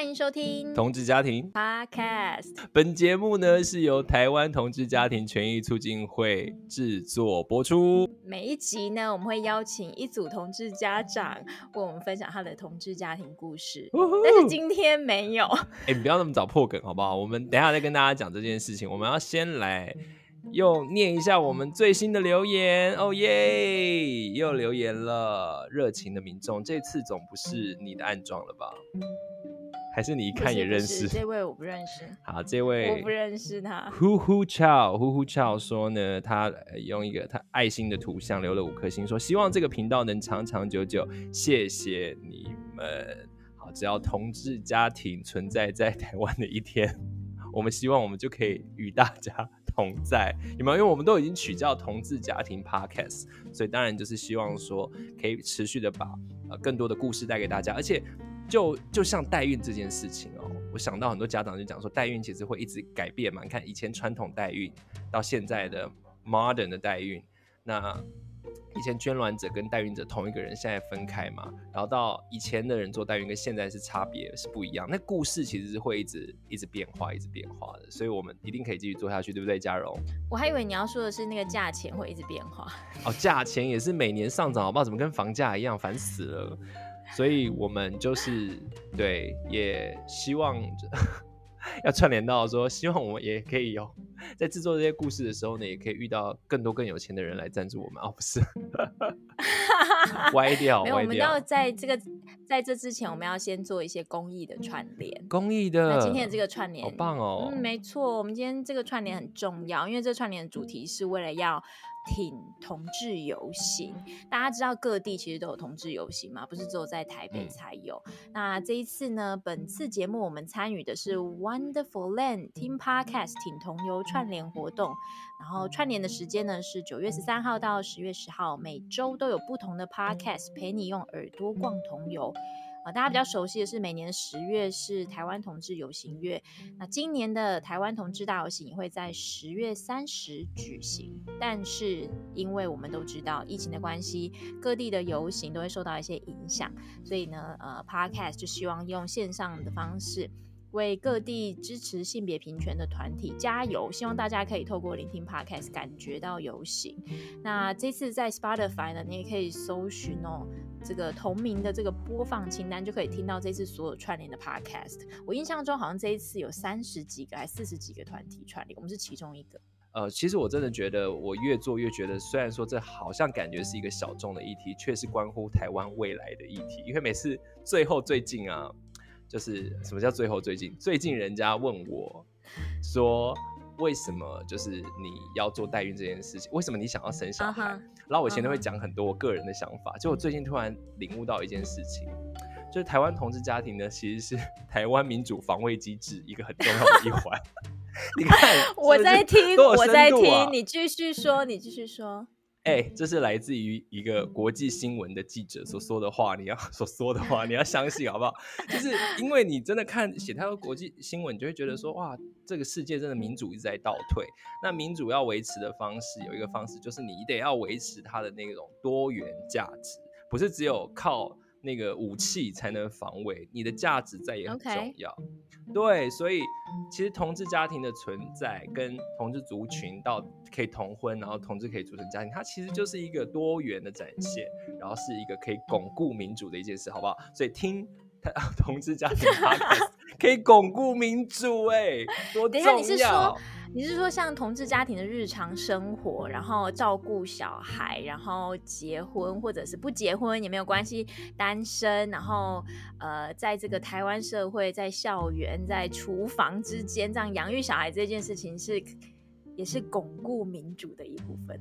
欢迎收听同志家庭 Podcast。本节目呢是由台湾同志家庭权益促进会制作播出。每一集呢，我们会邀请一组同志家长为我们分享他的同志家庭故事。但是今天没有。哎、欸，你不要那么早破梗好不好？我们等一下再跟大家讲这件事情。我们要先来又念一下我们最新的留言。哦耶，又留言了，热情的民众，这次总不是你的暗桩了吧？还是你一看也认识？这位我不认识。好，这位我不认识他。呼呼俏，呼呼俏说呢，他用一个他爱心的图像留了五颗星，说希望这个频道能长长久久。谢谢你们。好，只要同志家庭存在在台湾的一天，我们希望我们就可以与大家同在，有没有？因为我们都已经取叫同志家庭 Podcast，所以当然就是希望说可以持续的把呃更多的故事带给大家，而且。就就像代孕这件事情哦，我想到很多家长就讲说，代孕其实会一直改变嘛。你看以前传统代孕到现在的 modern 的代孕，那以前捐卵者跟代孕者同一个人，现在分开嘛。然后到以前的人做代孕跟现在是差别是不一样。那故事其实是会一直一直变化，一直变化的。所以我们一定可以继续做下去，对不对，嘉荣？我还以为你要说的是那个价钱会一直变化。哦，价钱也是每年上涨，好不好？怎么跟房价一样，烦死了。所以，我们就是对，也希望 要串联到说，希望我们也可以有在制作这些故事的时候呢，也可以遇到更多更有钱的人来赞助我们哦，不是，歪掉，没有，我们要在这个在这之前，我们要先做一些公益的串联，公益的。那今天的这个串联，好棒哦，嗯，没错，我们今天这个串联很重要，因为这串联的主题是为了要。挺同志游行，大家知道各地其实都有同志游行嘛，不是只有在台北才有。嗯、那这一次呢，本次节目我们参与的是 Wonderful Land Team Podcast 挺同游串联活动，然后串联的时间呢是九月十三号到十月十号，每周都有不同的 Podcast 陪你用耳朵逛同游。啊，大家比较熟悉的是，每年十月是台湾同志游行月。那今年的台湾同志大游行也会在十月三十举行。但是，因为我们都知道疫情的关系，各地的游行都会受到一些影响，所以呢，呃，Podcast 就希望用线上的方式。为各地支持性别平权的团体加油！希望大家可以透过聆听 Podcast 感觉到游行。那这次在 Spotify 呢，你也可以搜寻哦，这个同名的这个播放清单，就可以听到这次所有串联的 Podcast。我印象中好像这一次有三十几个还四十几个团体串联，我们是其中一个。呃，其实我真的觉得，我越做越觉得，虽然说这好像感觉是一个小众的议题，却是关乎台湾未来的议题。因为每次最后最近啊。就是什么叫最后最近？最近人家问我，说为什么就是你要做代孕这件事情？为什么你想要生小孩？Uh huh. 然后我以前都会讲很多我个人的想法，就、uh. 我最近突然领悟到一件事情，就是台湾同志家庭呢，其实是 台湾民主防卫机制一个很重要的一环。你看，是是我在听，我在听，你继续说，你继续说。哎、欸，这是来自于一个国际新闻的记者所说的话，你要 所说的话，你要相信好不好？就是因为你真的看写太多国际新闻，你就会觉得说，哇，这个世界真的民主一直在倒退。那民主要维持的方式有一个方式，就是你得要维持它的那种多元价值，不是只有靠。那个武器才能防卫，你的价值在也很重要。Okay. 对，所以其实同志家庭的存在，跟同志族群到可以同婚，然后同志可以组成家庭，它其实就是一个多元的展现，然后是一个可以巩固民主的一件事，好不好？所以听 同志家庭 可以巩固民主，哎，多重要。你是说像同志家庭的日常生活，然后照顾小孩，然后结婚或者是不结婚也没有关系，单身，然后呃，在这个台湾社会，在校园、在厨房之间这样养育小孩这件事情是，也是巩固民主的一部分。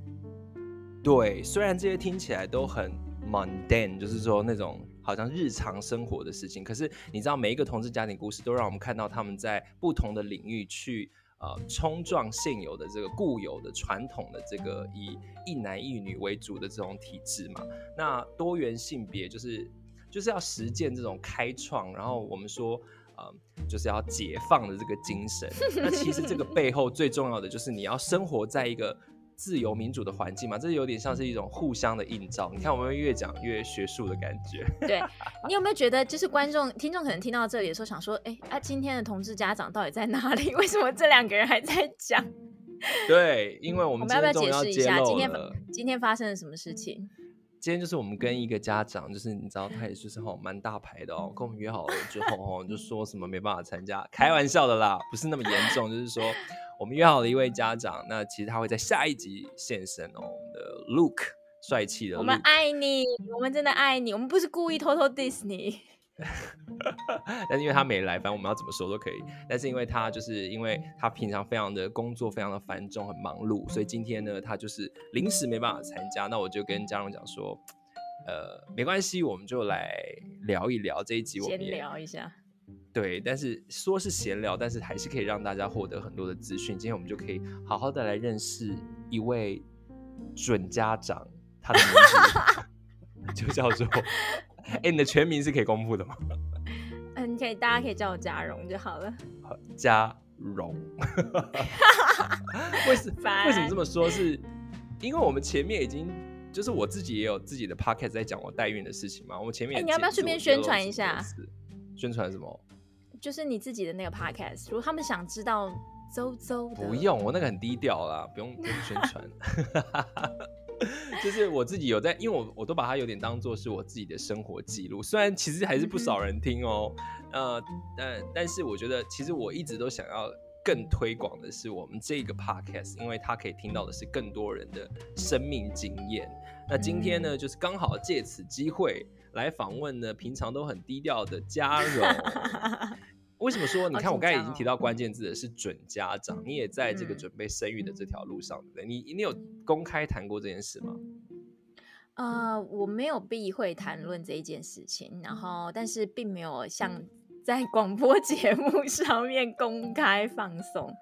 对，虽然这些听起来都很 mundane，就是说那种好像日常生活的事情，可是你知道每一个同志家庭故事都让我们看到他们在不同的领域去。呃，冲撞现有的这个固有的传统的这个以一男一女为主的这种体制嘛，那多元性别就是就是要实践这种开创，然后我们说呃，就是要解放的这个精神。那其实这个背后最重要的就是你要生活在一个自由民主的环境嘛，这有点像是一种互相的映照。你看，我们越讲越学术的感觉。对，你有没有觉得，就是观众、听众可能听到这里的时候，想说，哎、欸，啊，今天的同志家长到底在哪里？为什么这两个人还在讲？对，因为我们，我们要不要解释一下今天今天发生了什么事情？今天就是我们跟一个家长，就是你知道，他也就是吼蛮大牌的哦，跟我们约好了之后吼，就说什么没办法参加，开玩笑的啦，不是那么严重，就是说。我们约好了一位家长，那其实他会在下一集现身哦。我们的 Luke，帅气的。我们爱你，我们真的爱你，我们不是故意偷偷 diss 你。但是因为他没来，反正我们要怎么说都可以。但是因为他就是因为他平常非常的工作非常的繁重，很忙碌，所以今天呢，他就是临时没办法参加。那我就跟嘉荣讲说，呃，没关系，我们就来聊一聊这一集，我们先聊一下。对，但是说是闲聊，但是还是可以让大家获得很多的资讯。今天我们就可以好好的来认识一位准家长，他的名字 就叫做……哎、欸，你的全名是可以公布的吗？嗯，可以，大家可以叫我嘉荣就好了。嘉荣，为什为什么这么说？是因为我们前面已经就是我自己也有自己的 podcast 在讲我代孕的事情嘛。我们前面、欸、你要不要顺便宣传一下？宣传什么？就是你自己的那个 podcast，如果他们想知道周周不用，我那个很低调啦，不用不用宣 传。就是我自己有在，因为我我都把它有点当做是我自己的生活记录，虽然其实还是不少人听哦、喔，呃，但但是我觉得其实我一直都想要更推广的是我们这个 podcast，因为它可以听到的是更多人的生命经验。那今天呢，就是刚好借此机会来访问呢，平常都很低调的嘉荣。为什么说？你看，我刚才已经提到关键字的是准家长，你也在这个准备生育的这条路上，对不对？你你有公开谈过这件事吗？呃，我没有避讳谈论这一件事情，然后但是并没有像在广播节目上面公开放送。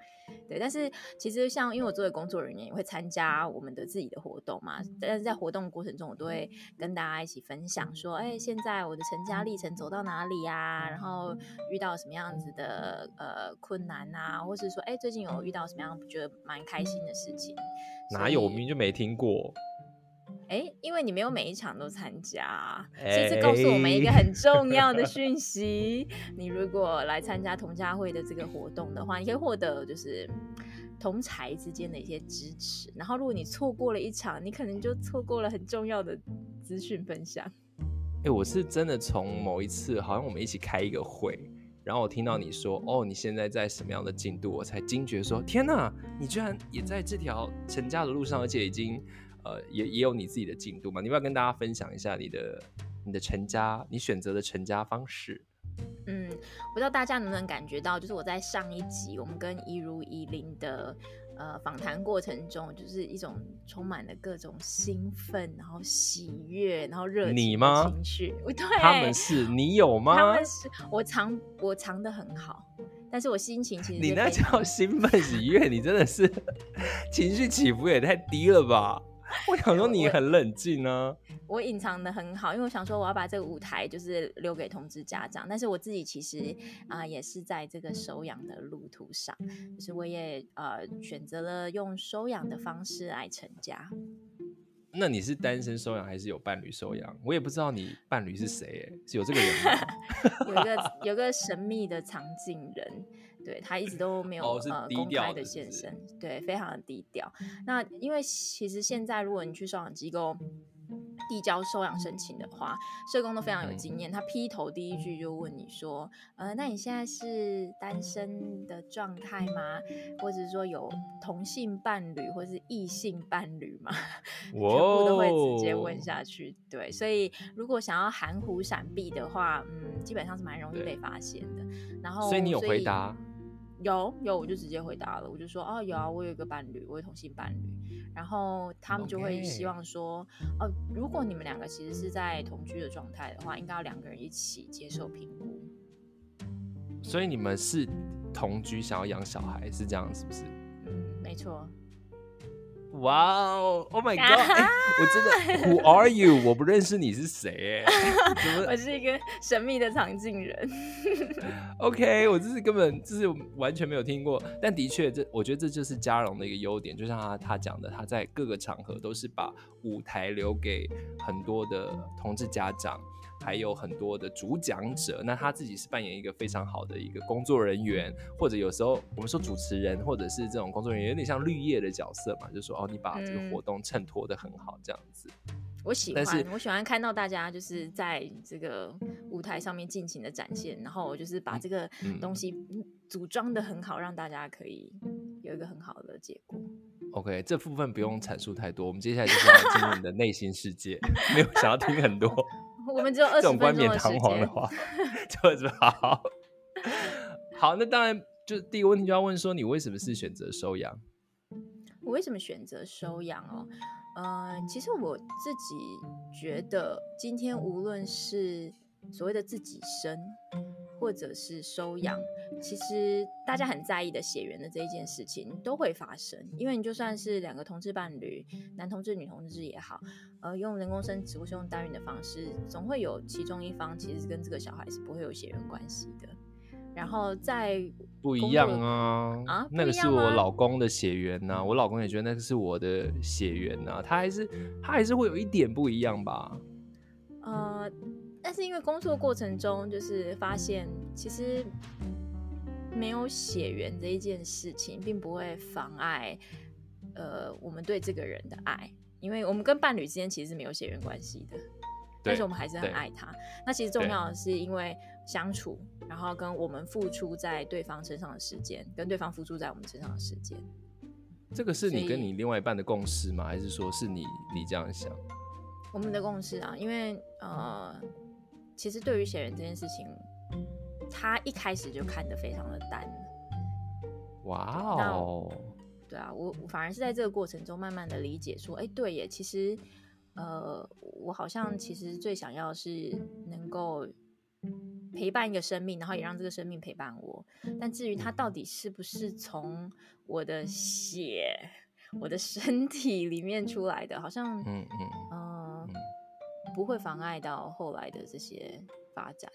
对，但是其实像因为我作为工作人员，也会参加我们的自己的活动嘛。但是在活动过程中，我都会跟大家一起分享说，哎，现在我的成家历程走到哪里啊？然后遇到什么样子的呃困难啊？或是说，哎，最近有遇到什么样觉得蛮开心的事情？哪有，我明明就没听过。哎，因为你没有每一场都参加，所以这告诉我们一个很重要的 讯息：你如果来参加同家会的这个活动的话，你可以获得就是同才之间的一些支持。然后，如果你错过了一场，你可能就错过了很重要的资讯分享。哎，我是真的从某一次，好像我们一起开一个会，然后我听到你说：“哦，你现在在什么样的进度？”我才惊觉说：“天哪，你居然也在这条成家的路上，而且已经。”呃，也也有你自己的进度嘛？你要不要跟大家分享一下你的你的成家，你选择的成家方式？嗯，不知道大家能不能感觉到，就是我在上一集我们跟一如一零的呃访谈过程中，就是一种充满了各种兴奋，然后喜悦，然后热情的情绪。对，他们是你有吗？他们是我藏我藏的很好，但是我心情其实你那叫兴奋喜悦，你真的是 情绪起伏也太低了吧？我想说你很冷静呢，我隐藏的很好，因为我想说我要把这个舞台就是留给通知家长，但是我自己其实啊、呃、也是在这个收养的路途上，就是我也呃选择了用收养的方式来成家。那你是单身收养还是有伴侣收养？我也不知道你伴侣是谁，是有这个人吗？有一个有个神秘的藏镜人。对，他一直都没有、哦、呃公开的现身，对，非常的低调。那因为其实现在如果你去收养机构递交收养申请的话，社工都非常有经验。他劈头第一句就问你说：“呃，那你现在是单身的状态吗？或者是说有同性伴侣或是异性伴侣吗？” 全部都会直接问下去。对，所以如果想要含糊闪避的话，嗯，基本上是蛮容易被发现的。然后，所以你有回答？有有，我就直接回答了，我就说哦，有啊，我有一个伴侣，我有同性伴侣，然后他们就会希望说.哦，如果你们两个其实是在同居的状态的话，应该要两个人一起接受评估。所以你们是同居，想要养小孩，是这样是不是？嗯，没错。哇哦，Oh my God！我真的，Who are you？我不认识你是谁？哎，我是一个神秘的藏镜人。OK，我这是根本就是完全没有听过，但的确，这我觉得这就是嘉荣的一个优点，就像他他讲的，他在各个场合都是把舞台留给很多的同志家长。还有很多的主讲者，那他自己是扮演一个非常好的一个工作人员，或者有时候我们说主持人，或者是这种工作人员，有点像绿叶的角色嘛，就说哦，你把这个活动衬托的很好，这样子。我喜欢，我喜欢看到大家就是在这个舞台上面尽情的展现，然后我就是把这个东西组装的很好，让大家可以有一个很好的结果。OK，这部分不用阐述太多，我们接下来就是要进入你的内心世界，没有想要听很多。我们只有 二十分钟的时间。这种冠冕堂皇的话，就是 好。好，那当然，就第一个问题就要问说，你为什么是选择收养？我为什么选择收养哦？呃，其实我自己觉得，今天无论是所谓的自己生，或者是收养，其实大家很在意的血缘的这一件事情都会发生，因为你就算是两个同志伴侣，男同志、女同志也好，呃，用人工生殖或是用代孕的方式，总会有其中一方其实跟这个小孩是不会有血缘关系的。然后在不一样啊啊，那个是我老公的血缘呐、啊，我老公也觉得那个是我的血缘呐、啊，他还是他还是会有一点不一样吧？呃。但是因为工作过程中，就是发现其实没有血缘这一件事情，并不会妨碍呃我们对这个人的爱，因为我们跟伴侣之间其实是没有血缘关系的，但是我们还是很爱他。那其实重要的是因为相处，然后跟我们付出在对方身上的时间，跟对方付出在我们身上的时间。这个是你跟你另外一半的共识吗？还是说是你你这样想？我们的共识啊，因为呃。其实对于写人这件事情，他一开始就看得非常的淡。哇哦！对啊，我反而是在这个过程中慢慢的理解说，哎，对耶，其实，呃，我好像其实最想要是能够陪伴一个生命，然后也让这个生命陪伴我。但至于他到底是不是从我的血、我的身体里面出来的，好像，嗯嗯，呃。不会妨碍到后来的这些发展。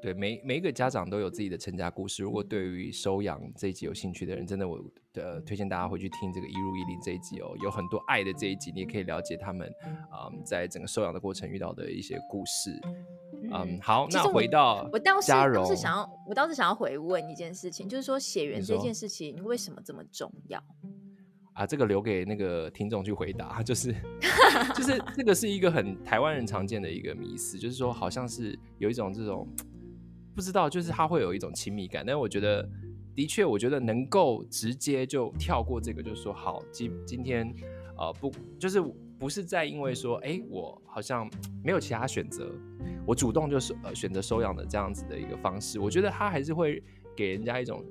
对，每每一个家长都有自己的成家故事。如果对于收养这一集有兴趣的人，真的我的推荐大家回去听这个一如一零这一集哦，有很多爱的这一集，你也可以了解他们啊、嗯，在整个收养的过程遇到的一些故事。嗯，嗯好，那回到我倒是倒是想要，我倒是想要回问一件事情，就是说血缘这件事情为什么这么重要？啊，这个留给那个听众去回答，就是 就是这个是一个很台湾人常见的一个迷思，就是说好像是有一种这种不知道，就是他会有一种亲密感，但我觉得的确，我觉得能够直接就跳过这个，就是说好今今天呃不就是不是在因为说哎我好像没有其他选择，我主动就是呃选择收养的这样子的一个方式，我觉得他还是会给人家一种。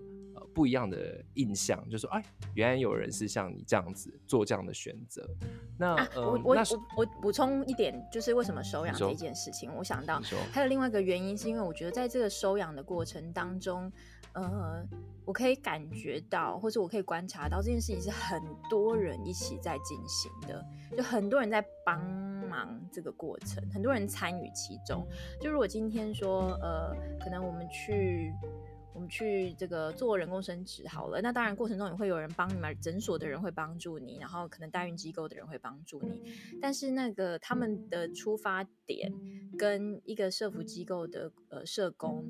不一样的印象，就是说，哎，原来有人是像你这样子做这样的选择。那、我我我补充一点，就是为什么收养这件事情，我想到还有另外一个原因，是因为我觉得在这个收养的过程当中，呃，我可以感觉到，或者我可以观察到这件事情是很多人一起在进行的，就很多人在帮忙这个过程，很多人参与其中。就如果今天说，呃，可能我们去。我们去这个做人工生殖好了，那当然过程中也会有人帮你们，诊所的人会帮助你，然后可能代孕机构的人会帮助你，但是那个他们的出发点跟一个社福机构的呃社工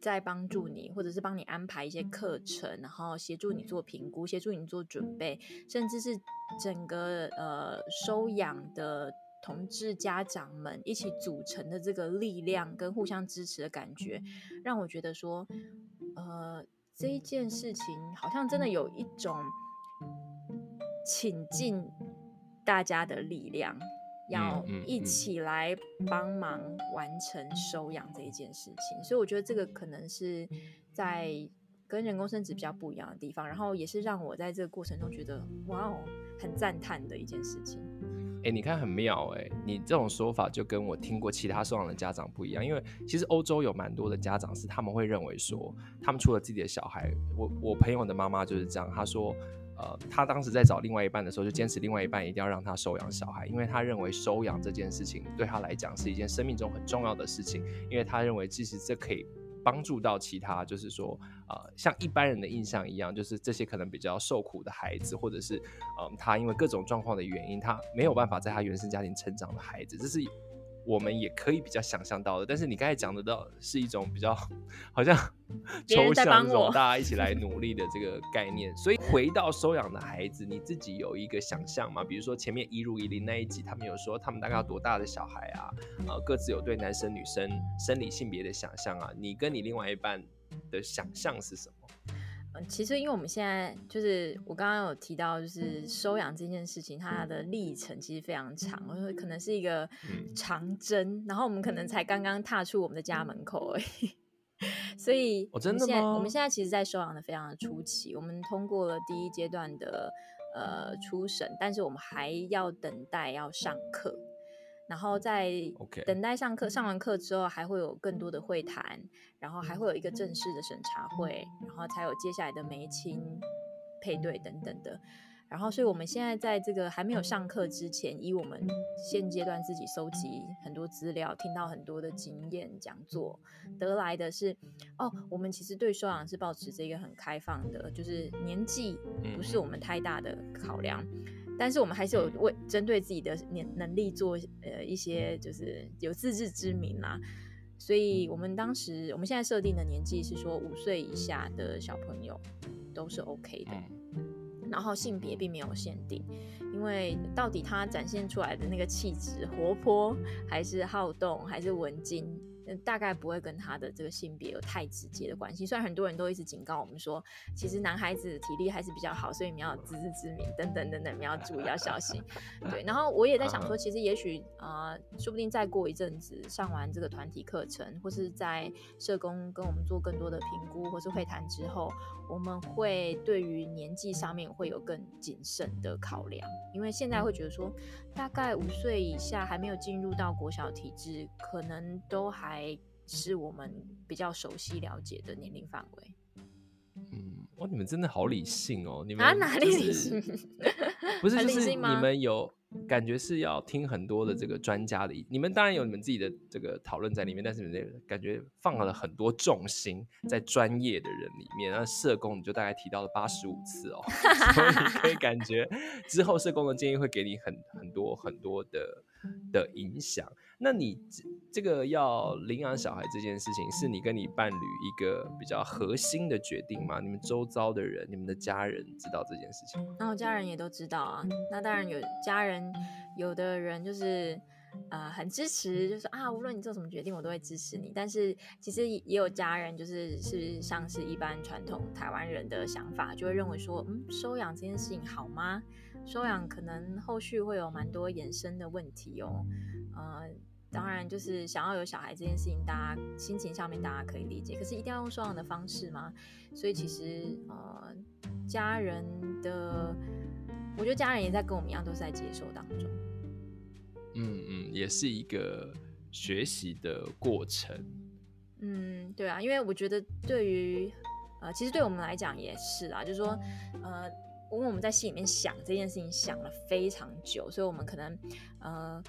在帮助你，或者是帮你安排一些课程，然后协助你做评估，协助你做准备，甚至是整个呃收养的。同志家长们一起组成的这个力量跟互相支持的感觉，让我觉得说，呃，这一件事情好像真的有一种请尽大家的力量，要一起来帮忙完成收养这一件事情。所以我觉得这个可能是在跟人工生殖比较不一样的地方，然后也是让我在这个过程中觉得哇哦，很赞叹的一件事情。哎、欸，你看很妙哎、欸，你这种说法就跟我听过其他收养的家长不一样，因为其实欧洲有蛮多的家长是他们会认为说，他们除了自己的小孩，我我朋友的妈妈就是这样，她说，呃，她当时在找另外一半的时候，就坚持另外一半一定要让她收养小孩，因为她认为收养这件事情对她来讲是一件生命中很重要的事情，因为她认为其实这可以帮助到其他，就是说，呃，像一般人的印象一样，就是这些可能比较受苦的孩子，或者是，嗯、他因为各种状况的原因，他没有办法在他原生家庭成长的孩子，这是。我们也可以比较想象到的，但是你刚才讲的到是一种比较好像抽象这种大家一起 来努力的这个概念。所以回到收养的孩子，你自己有一个想象吗？比如说前面一如一林那一集，他们有说他们大概要多大的小孩啊？呃，各自有对男生女生生理性别的想象啊？你跟你另外一半的想象是什么？嗯，其实因为我们现在就是我刚刚有提到，就是收养这件事情，它的历程其实非常长，我说可能是一个长征，然后我们可能才刚刚踏出我们的家门口而已。所以，我们现在我们现在其实，在收养的非常的初期，我们通过了第一阶段的呃初审，但是我们还要等待要上课。然后在等待上课，上完课之后还会有更多的会谈，然后还会有一个正式的审查会，然后才有接下来的媒亲配对等等的。然后，所以我们现在在这个还没有上课之前，以我们现阶段自己搜集很多资料，听到很多的经验讲座得来的是，哦，我们其实对收养是保持这个很开放的，就是年纪不是我们太大的考量。但是我们还是有为针对自己的能能力做呃一些就是有自知之明啦，所以我们当时我们现在设定的年纪是说五岁以下的小朋友都是 OK 的，然后性别并没有限定，因为到底他展现出来的那个气质活泼还是好动还是文静。大概不会跟他的这个性别有太直接的关系。虽然很多人都一直警告我们说，其实男孩子体力还是比较好，所以你们要自知之明，等等等等，你要注意，要小心。对，然后我也在想说，其实也许啊、呃，说不定再过一阵子，上完这个团体课程，或是在社工跟我们做更多的评估，或是会谈之后，我们会对于年纪上面会有更谨慎的考量，因为现在会觉得说，大概五岁以下还没有进入到国小体制，可能都还。还是我们比较熟悉了解的年龄范围。嗯，哇，你们真的好理性哦！你们、就是、啊，哪里理性？不是，就是你们有感觉是要听很多的这个专家的，你们当然有你们自己的这个讨论在里面，但是你们感觉放了很多重心在专业的人里面。那社工你就大概提到了八十五次哦，所以可以感觉之后社工的建议会给你很很多很多的的影响。那你这这个要领养小孩这件事情，是你跟你伴侣一个比较核心的决定吗？你们周遭的人，你们的家人知道这件事情吗？然后家人也都知道啊。那当然有家人，有的人就是呃很支持，就是啊，无论你做什么决定，我都会支持你。但是其实也有家人，就是是像是一般传统台湾人的想法，就会认为说，嗯，收养这件事情好吗？收养可能后续会有蛮多衍生的问题哦，呃。当然，就是想要有小孩这件事情，大家心情上面大家可以理解。可是一定要用收养的方式吗？所以其实呃，家人的，我觉得家人也在跟我们一样，都是在接受当中。嗯嗯，也是一个学习的过程。嗯，对啊，因为我觉得对于呃，其实对我们来讲也是啊，就是说呃，因为我们在心里面想这件事情想了非常久，所以我们可能呃。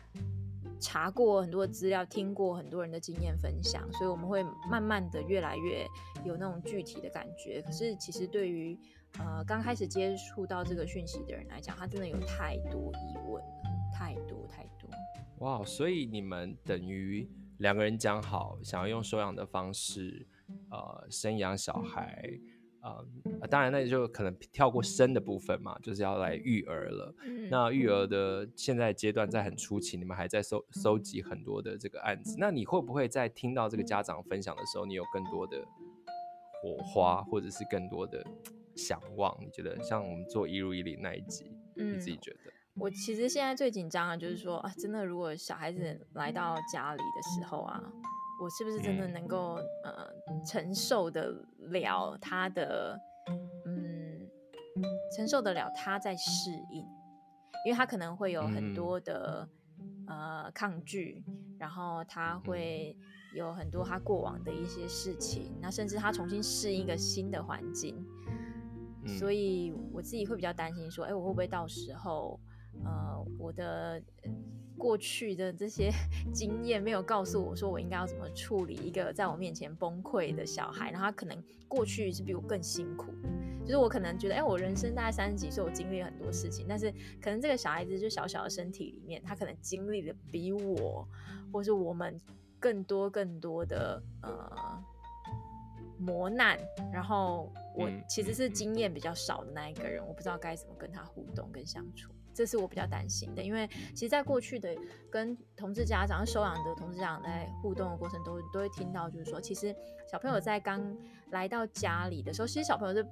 查过很多资料，听过很多人的经验分享，所以我们会慢慢的越来越有那种具体的感觉。可是其实对于呃刚开始接触到这个讯息的人来讲，他真的有太多疑问，太多太多。哇，所以你们等于两个人讲好，想要用收养的方式，呃，生养小孩。啊、呃，当然，那就可能跳过生的部分嘛，就是要来育儿了。嗯、那育儿的现在阶段在很初期，你们还在收收集很多的这个案子。那你会不会在听到这个家长分享的时候，你有更多的火花，或者是更多的想望？你觉得像我们做一如一零那一集，嗯、你自己觉得？我其实现在最紧张的就是说啊，真的，如果小孩子来到家里的时候啊。我是不是真的能够、嗯、呃承受得了他的嗯承受得了他在适应，因为他可能会有很多的、嗯、呃抗拒，然后他会有很多他过往的一些事情，那甚至他重新适应一个新的环境，所以我自己会比较担心说，哎、欸，我会不会到时候，呃，我的过去的这些 经验没有告诉我说，我应该要怎么处理一个在我面前崩溃的小孩，然后他可能过去是比我更辛苦，就是我可能觉得，哎、欸，我人生大概三十几岁，我经历了很多事情，但是可能这个小孩子就小小的身体里面，他可能经历的比我，或是我们更多更多的呃。磨难，然后我其实是经验比较少的那一个人，我不知道该怎么跟他互动跟相处，这是我比较担心的。因为其实，在过去的跟同志家长、收养的同志家长在互动的过程中，都会听到，就是说，其实小朋友在刚来到家里的时候，其实小朋友是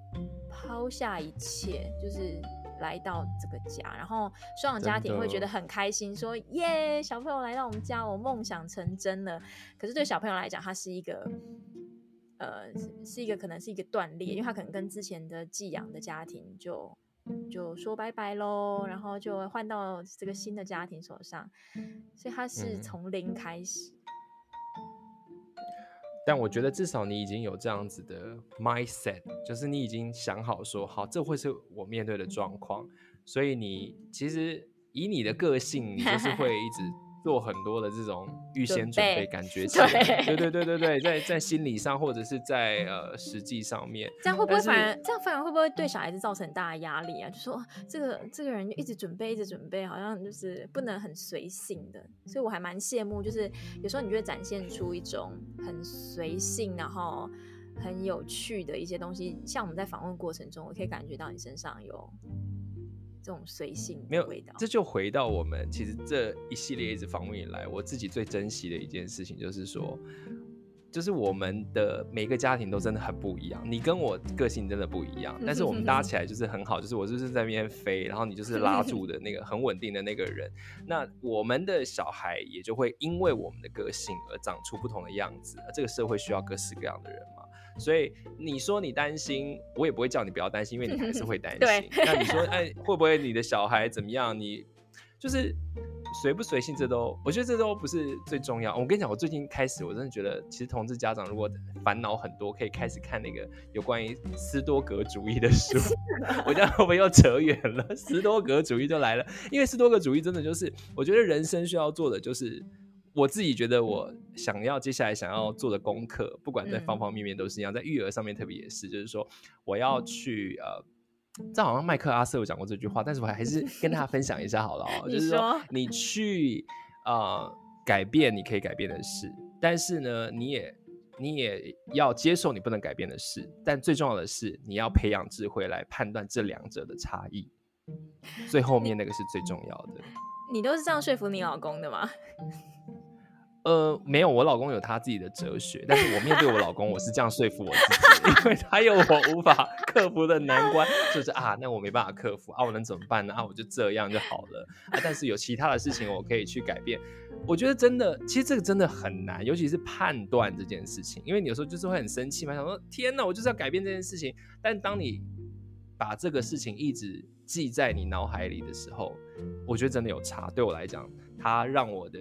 抛下一切，就是来到这个家，然后收养家庭会觉得很开心，说耶，小朋友来到我们家，我梦想成真了。可是对小朋友来讲，他是一个。呃，是一个可能是一个断裂，因为他可能跟之前的寄养的家庭就就说拜拜喽，然后就换到这个新的家庭手上，所以他是从零开始。但我觉得至少你已经有这样子的 mindset，就是你已经想好说，好，这会是我面对的状况，所以你其实以你的个性，你就是会一直。做很多的这种预先准备，感觉 起来，对对对对对，在在心理上或者是在呃实际上面，这样会不会反而这样反而会不会对小孩子造成很大的压力啊？就说这个这个人就一直准备一直准备，好像就是不能很随性的，所以我还蛮羡慕，就是有时候你就会展现出一种很随性，然后很有趣的一些东西。像我们在访问过程中，我可以感觉到你身上有。这种随性没有味道，这就回到我们其实这一系列一直访问以来，我自己最珍惜的一件事情，就是说，就是我们的每个家庭都真的很不一样。你跟我个性真的不一样，但是我们搭起来就是很好。就是我就是在那边飞，然后你就是拉住的那个很稳定的那个人。那我们的小孩也就会因为我们的个性而长出不同的样子。这个社会需要各式各样的人嘛。所以你说你担心，我也不会叫你不要担心，因为你还是会担心。那你说，哎，会不会你的小孩怎么样？你就是随不随性，这都我觉得这都不是最重要。我跟你讲，我最近开始，我真的觉得，其实同志家长如果烦恼很多，可以开始看那个有关于斯多格主义的书。我这样会不会又扯远了？斯多格主义就来了，因为斯多格主义真的就是，我觉得人生需要做的就是。我自己觉得，我想要接下来想要做的功课，不管在方方面面都是一样，在育儿上面特别也是，就是说我要去呃，这好像麦克阿瑟有讲过这句话，但是我还是跟大家分享一下好了哦，就是说。你去呃改变你可以改变的事，但是呢，你也你也要接受你不能改变的事，但最重要的是你要培养智慧来判断这两者的差异，最后面那个是最重要的。你，都是这样说服你老公的吗？呃，没有，我老公有他自己的哲学，但是我面对我老公，我是这样说服我自己，因为他有我无法克服的难关，就是啊，那我没办法克服啊，我能怎么办呢？啊，我就这样就好了啊。但是有其他的事情我可以去改变，我觉得真的，其实这个真的很难，尤其是判断这件事情，因为你有时候就是会很生气嘛，想说天哪，我就是要改变这件事情，但当你把这个事情一直记在你脑海里的时候，我觉得真的有差，对我来讲。它让我的，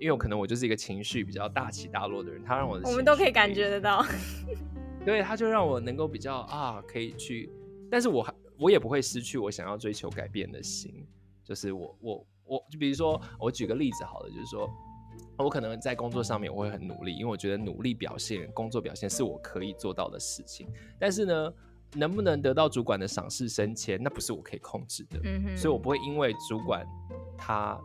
因为我可能我就是一个情绪比较大起大落的人，他让我的，我们都可以感觉得到，对，他就让我能够比较啊，可以去，但是我还我也不会失去我想要追求改变的心，就是我我我就比如说我举个例子好了，就是说我可能在工作上面我会很努力，因为我觉得努力表现工作表现是我可以做到的事情，但是呢，能不能得到主管的赏识升迁，那不是我可以控制的，嗯，所以我不会因为主管他。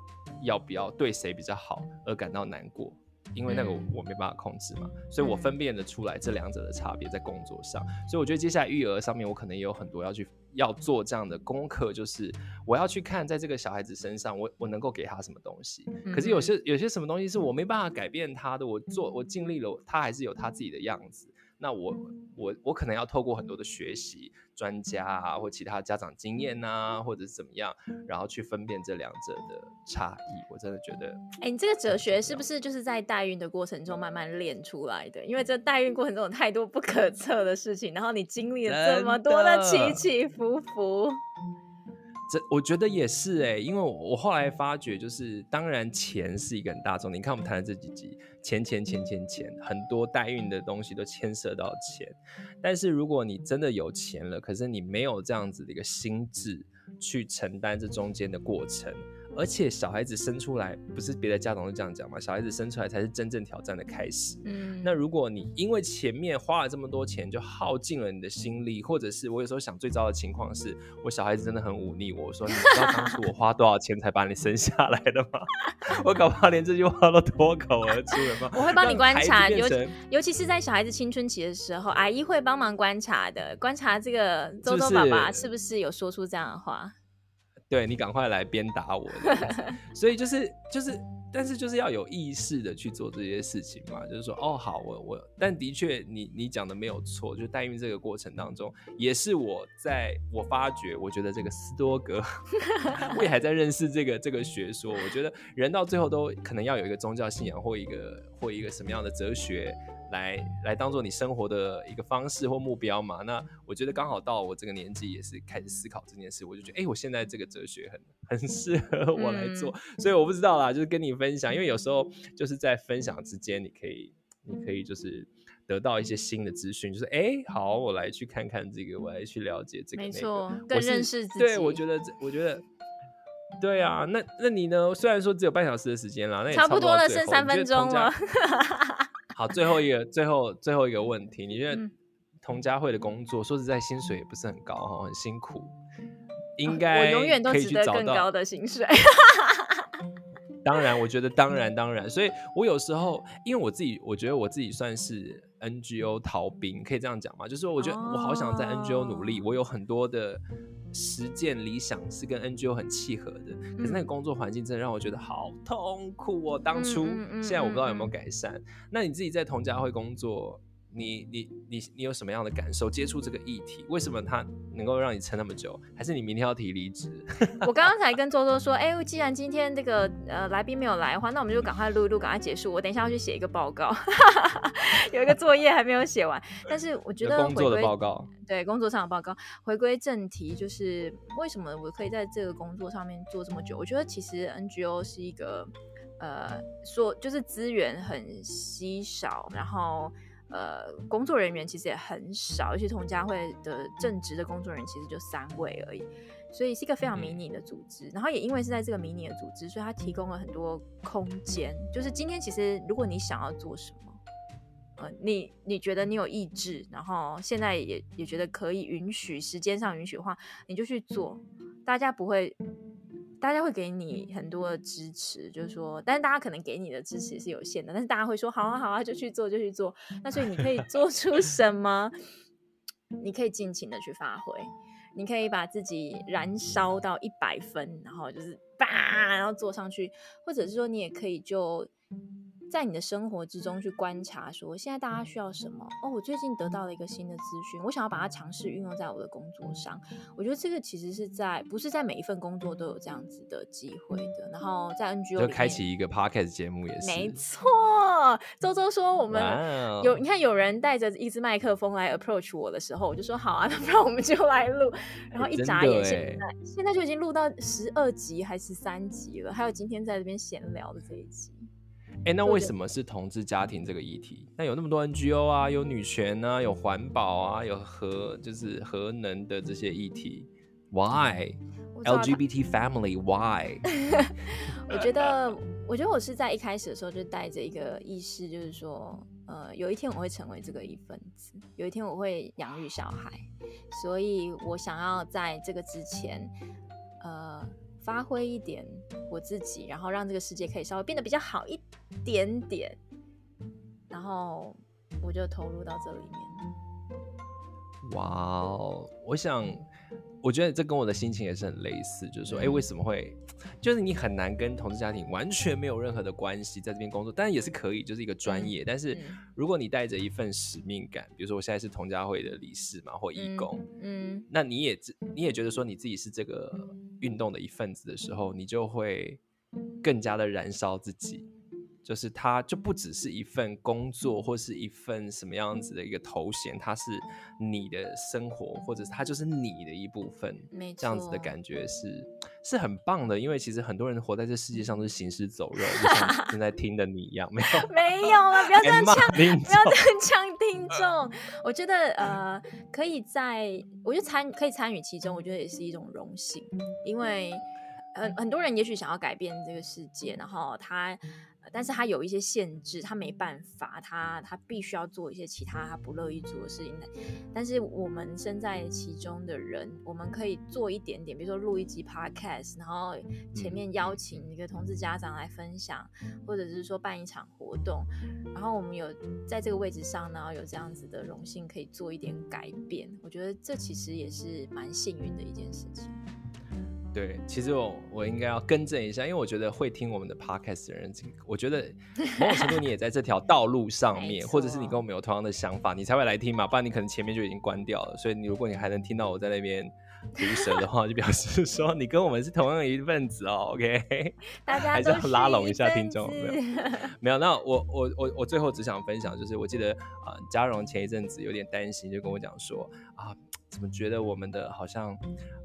要不要对谁比较好而感到难过？因为那个我没办法控制嘛，所以我分辨得出来这两者的差别在工作上。所以我觉得接下来育儿上面，我可能也有很多要去要做这样的功课，就是我要去看在这个小孩子身上，我我能够给他什么东西。可是有些有些什么东西是我没办法改变他的，我做我尽力了，他还是有他自己的样子。那我我我可能要透过很多的学习，专家啊，或其他家长经验啊，或者是怎么样，然后去分辨这两者的差异。我真的觉得，哎、欸，你这个哲学是不是就是在代孕的过程中慢慢练出来的？因为这代孕过程中有太多不可测的事情，然后你经历了这么多的起起伏伏。这我觉得也是哎、因为我我后来发觉，就是当然钱是一个很大众。你看我们谈的这几集，钱钱钱钱钱，很多代孕的东西都牵涉到钱。但是如果你真的有钱了，可是你没有这样子的一个心智去承担这中间的过程。而且小孩子生出来，不是别的家长都这样讲吗？小孩子生出来才是真正挑战的开始。嗯，那如果你因为前面花了这么多钱，就耗尽了你的心力，或者是我有时候想最糟的情况是我小孩子真的很忤逆我，我说你知道当初我花多少钱才把你生下来的吗？我搞不好连这句话都脱口而出了吗？我会帮你 观察，尤尤其是在小孩子青春期的时候，阿姨会帮忙观察的，观察这个周周爸爸是不是有说出这样的话。对，你赶快来鞭打我，所以就是就是，但是就是要有意识的去做这些事情嘛，就是说，哦，好，我我，但的确，你你讲的没有错，就代孕这个过程当中，也是我在我发觉，我觉得这个斯多格，我也还在认识这个这个学说，我觉得人到最后都可能要有一个宗教信仰或一个或一个什么样的哲学。来来当做你生活的一个方式或目标嘛？那我觉得刚好到我这个年纪，也是开始思考这件事。我就觉得，哎、欸，我现在这个哲学很很适合我来做，嗯、所以我不知道啦，就是跟你分享。因为有时候就是在分享之间，你可以你可以就是得到一些新的资讯，就是哎、欸，好，我来去看看这个，我来去了解这个，没错，更认识自己。对，我觉得我觉得对啊。那那你呢？虽然说只有半小时的时间啦，那也差不多了，剩三分钟了。好，最后一个，最后最后一个问题，你觉得童佳慧的工作，嗯、说实在，薪水也不是很高哈，很辛苦，应该我永远都值得更高的薪水。当然，我觉得 当然当然，所以我有时候，因为我自己，我觉得我自己算是 NGO 逃兵，可以这样讲吗？就是，我觉得我好想在 NGO 努力，我有很多的。实践理想是跟 NGO 很契合的，可是那个工作环境真的让我觉得好痛苦哦。当初，现在我不知道有没有改善。那你自己在同家会工作？你你你你有什么样的感受？接触这个议题，为什么它能够让你撑那么久？还是你明天要提离职？我刚刚才跟周周说，哎、欸，既然今天这个呃来宾没有来的话，那我们就赶快录一录，赶快结束。我等一下要去写一个报告，有一个作业还没有写完。但是我觉得工作的报告，对工作上的报告。回归正题，就是为什么我可以在这个工作上面做这么久？我觉得其实 NGO 是一个呃说就是资源很稀少，然后。呃，工作人员其实也很少，而且同家会的正职的工作人员其实就三位而已，所以是一个非常迷你的组织。然后也因为是在这个迷你的组织，所以它提供了很多空间。就是今天其实如果你想要做什么，呃，你你觉得你有意志，然后现在也也觉得可以允许时间上允许的话，你就去做，大家不会。大家会给你很多的支持，就是说，但是大家可能给你的支持是有限的，但是大家会说好啊好啊，就去做就去做。那所以你可以做出什么？你可以尽情的去发挥，你可以把自己燃烧到一百分，然后就是叭，然后做上去，或者是说你也可以就。在你的生活之中去观察，说现在大家需要什么？哦，我最近得到了一个新的资讯，我想要把它尝试运用在我的工作上。我觉得这个其实是在不是在每一份工作都有这样子的机会的。然后在 NGO 就开启一个 podcast 节目也是没错。周周说我们有，Wow. 你看有人带着一支麦克风来 approach 我的时候，我就说好啊，那不然我们就来录。然后一眨眼，现在现在就已经录到十二集还是三集了，还有今天在这边闲聊的这一集。哎、欸，那为什么是同志家庭这个议题？那有那么多 NGO 啊，有女权啊，有环保啊，有核就是核能的这些议题，Why LGBT family Why？我觉得，我觉得我是在一开始的时候就带着一个意识，就是说，呃，有一天我会成为这个一份子，有一天我会养育小孩，所以我想要在这个之前，呃。发挥一点我自己，然后让这个世界可以稍微变得比较好一点点，然后我就投入到这里面。哇哦，我想。我觉得这跟我的心情也是很类似，就是说，哎、欸，为什么会，就是你很难跟同志家庭完全没有任何的关系，在这边工作，当然也是可以，就是一个专业。但是如果你带着一份使命感，比如说我现在是同家会的理事嘛，或义工，嗯，嗯，那你也你也觉得说你自己是这个运动的一份子的时候，你就会更加的燃烧自己。就是它就不只是一份工作或是一份什么样子的一个头衔，它是你的生活，或者是它就是你的一部分。没错，这样子的感觉是是很棒的，因为其实很多人活在这世界上都是行尸走肉，就像 正在听的你一样。没有 没有了，不要这样 呛，不要这样呛听众。我觉得呃，可以在，我觉得参可以参与其中，我觉得也是一种荣幸，因为很很多人也许想要改变这个世界，然后他。但是他有一些限制，他没办法，他他必须要做一些其他他不乐意做的事情。但是我们身在其中的人，我们可以做一点点，比如说录一集 podcast，然后前面邀请一个同志家长来分享，或者是说办一场活动，然后我们有在这个位置上，然后有这样子的荣幸可以做一点改变。我觉得这其实也是蛮幸运的一件事情。对，其实我我应该要更正一下，因为我觉得会听我们的 podcast 的人，我觉得某种程度你也在这条道路上 面，或者是你跟我们有同样的想法，你才会来听嘛，不然你可能前面就已经关掉了。所以你如果你还能听到我在那边毒舌的话，就表示说 你跟我们是同样的一份子哦。OK，大家还是要拉拢一下听众，没有？没有。那我我我我最后只想分享，就是我记得啊，嘉荣前一阵子有点担心，就跟我讲说啊。怎么觉得我们的好像，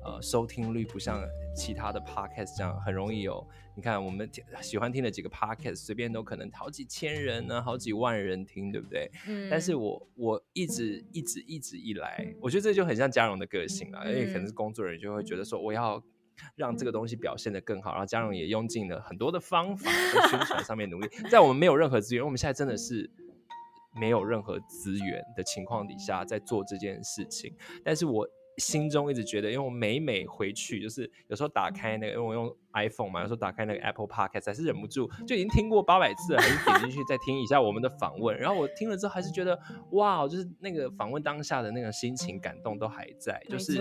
呃，收听率不像其他的 podcast 这样很容易有？你看我们喜欢听的几个 podcast，随便都可能好几千人呢，好几万人听，对不对？嗯。但是我我一直一直一直以来，我觉得这就很像嘉荣的个性啊，因为可能是工作人员就会觉得说，我要让这个东西表现得更好，然后嘉荣也用尽了很多的方法在宣传上面努力，在我们没有任何资源，我们现在真的是。没有任何资源的情况底下，在做这件事情，但是我心中一直觉得，因为我每每回去，就是有时候打开那个，因为我用 iPhone 嘛，有时候打开那个 Apple Podcast，还是忍不住，就已经听过八百次了，还是点进去再听一下我们的访问，然后我听了之后，还是觉得哇，就是那个访问当下的那个心情感动都还在，就是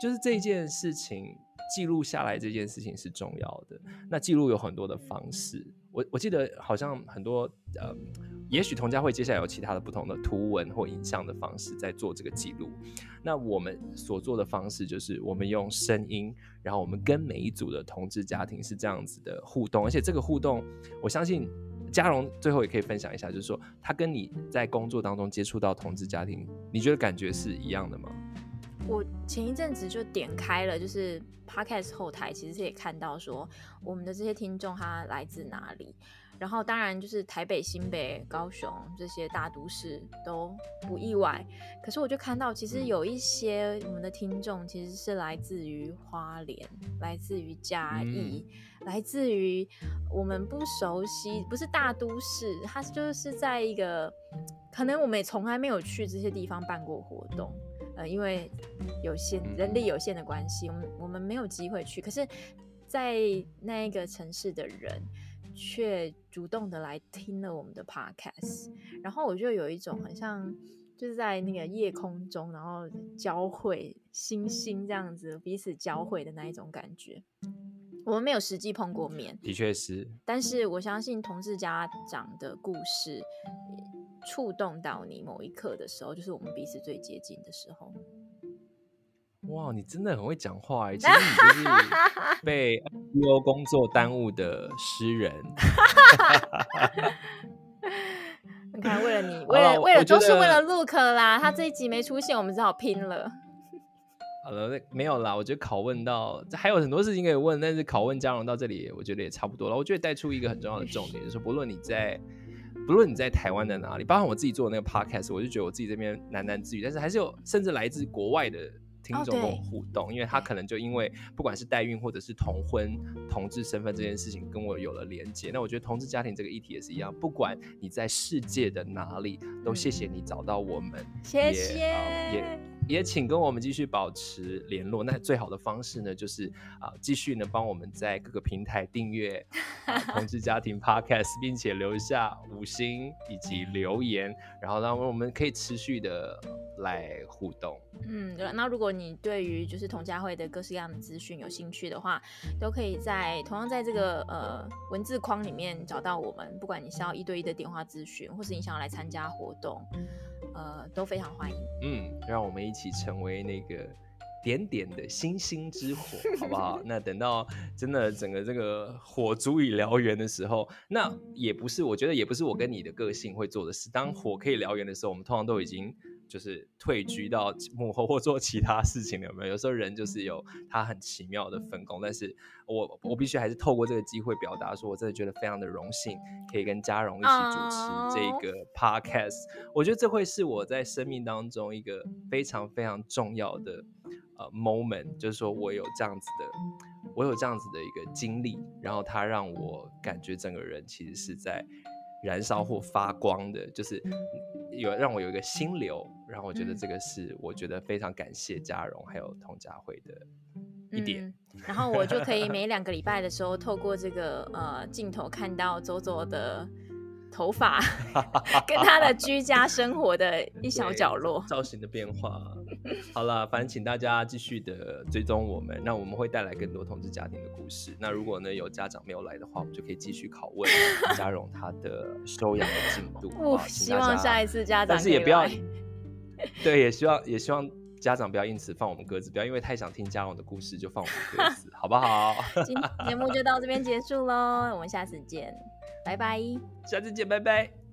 就是这件事情记录下来，这件事情是重要的。那记录有很多的方式，我我记得好像很多呃。也许同家会接下来有其他的不同的图文或影像的方式在做这个记录。那我们所做的方式就是，我们用声音，然后我们跟每一组的同志家庭是这样子的互动，而且这个互动，我相信嘉荣最后也可以分享一下，就是说他跟你在工作当中接触到同志家庭，你觉得感觉是一样的吗？我前一阵子就点开了，就是 Podcast 后台，其实是也看到说我们的这些听众他来自哪里。然后当然就是台北、新北、高雄这些大都市都不意外，可是我就看到其实有一些我们的听众其实是来自于花莲，来自于嘉义，嗯、来自于我们不熟悉，不是大都市，它就是在一个可能我们也从来没有去这些地方办过活动，呃，因为有限人力有限的关系，我们我们没有机会去，可是，在那一个城市的人。却主动的来听了我们的 podcast，然后我就有一种很像就是在那个夜空中，然后交汇星星这样子彼此交汇的那一种感觉。我们没有实际碰过面，的确是，但是我相信同志家长的故事触动到你某一刻的时候，就是我们彼此最接近的时候。哇，你真的很会讲话哎！其实你就 是被 NGO 工作耽误的诗人。你看，为了你，为了为了都是为了 Look 啦，他这一集没出现，我们只好拼了。好了，那没有啦。我觉得拷问到还有很多事情可以问，但是拷问嘉荣到这里，我觉得也差不多了。我觉得带出一个很重要的重点，就是不论你在不论你在台湾的哪里，包括我自己做的那个 podcast，我就觉得我自己这边喃喃自语，但是还是有甚至来自国外的。听众跟我互动，因为他可能就因为不管是代孕或者是同婚同志身份这件事情跟我有了连接。那我觉得同志家庭这个议题也是一样，不管你在世界的哪里，都谢谢你找到我们，谢谢。也呃也也请跟我们继续保持联络。那最好的方式呢，就是啊，继续呢帮我们在各个平台订阅《同志家庭 Podcast》，并且留下五星以及留言，然后让我们可以持续的来互动。嗯，那如果你对于就是同家会的各式各样的资讯有兴趣的话，都可以在同样在这个呃文字框里面找到我们。不管你是要一对一的电话咨询，或是你想要来参加活动。呃，都非常欢迎。嗯，让我们一起成为那个点点的星星之火，好不好？那等到真的整个这个火足以燎原的时候，那也不是，我觉得也不是我跟你的个性会做的事。当火可以燎原的时候，我们通常都已经。就是退居到幕后或做其他事情了，有没有？有时候人就是有他很奇妙的分工，但是我我必须还是透过这个机会表达，说我真的觉得非常的荣幸，可以跟嘉荣一起主持这个 podcast。我觉得这会是我在生命当中一个非常非常重要的呃 moment，就是说我有这样子的，我有这样子的一个经历，然后它让我感觉整个人其实是在。燃烧或发光的，就是有让我有一个心流，然后我觉得这个是我觉得非常感谢嘉荣还有童佳慧的一点，嗯，然后我就可以每两个礼拜的时候透过这个呃镜头看到周周的。头发 跟他的居家生活的一小角落，造型的变化。好了，反正请大家继续的追踪我们，那我们会带来更多同志家庭的故事。那如果呢有家长没有来的话，我们就可以继续拷问嘉荣他的收养的进度。不，希望下一次家长，但是也不要，对，也希望也希望家长不要因此放我们鸽子，不要因为太想听嘉荣的故事就放我们鸽子，好不好？今天节目就到这边结束喽，我们下次见。拜拜，下次见，拜拜。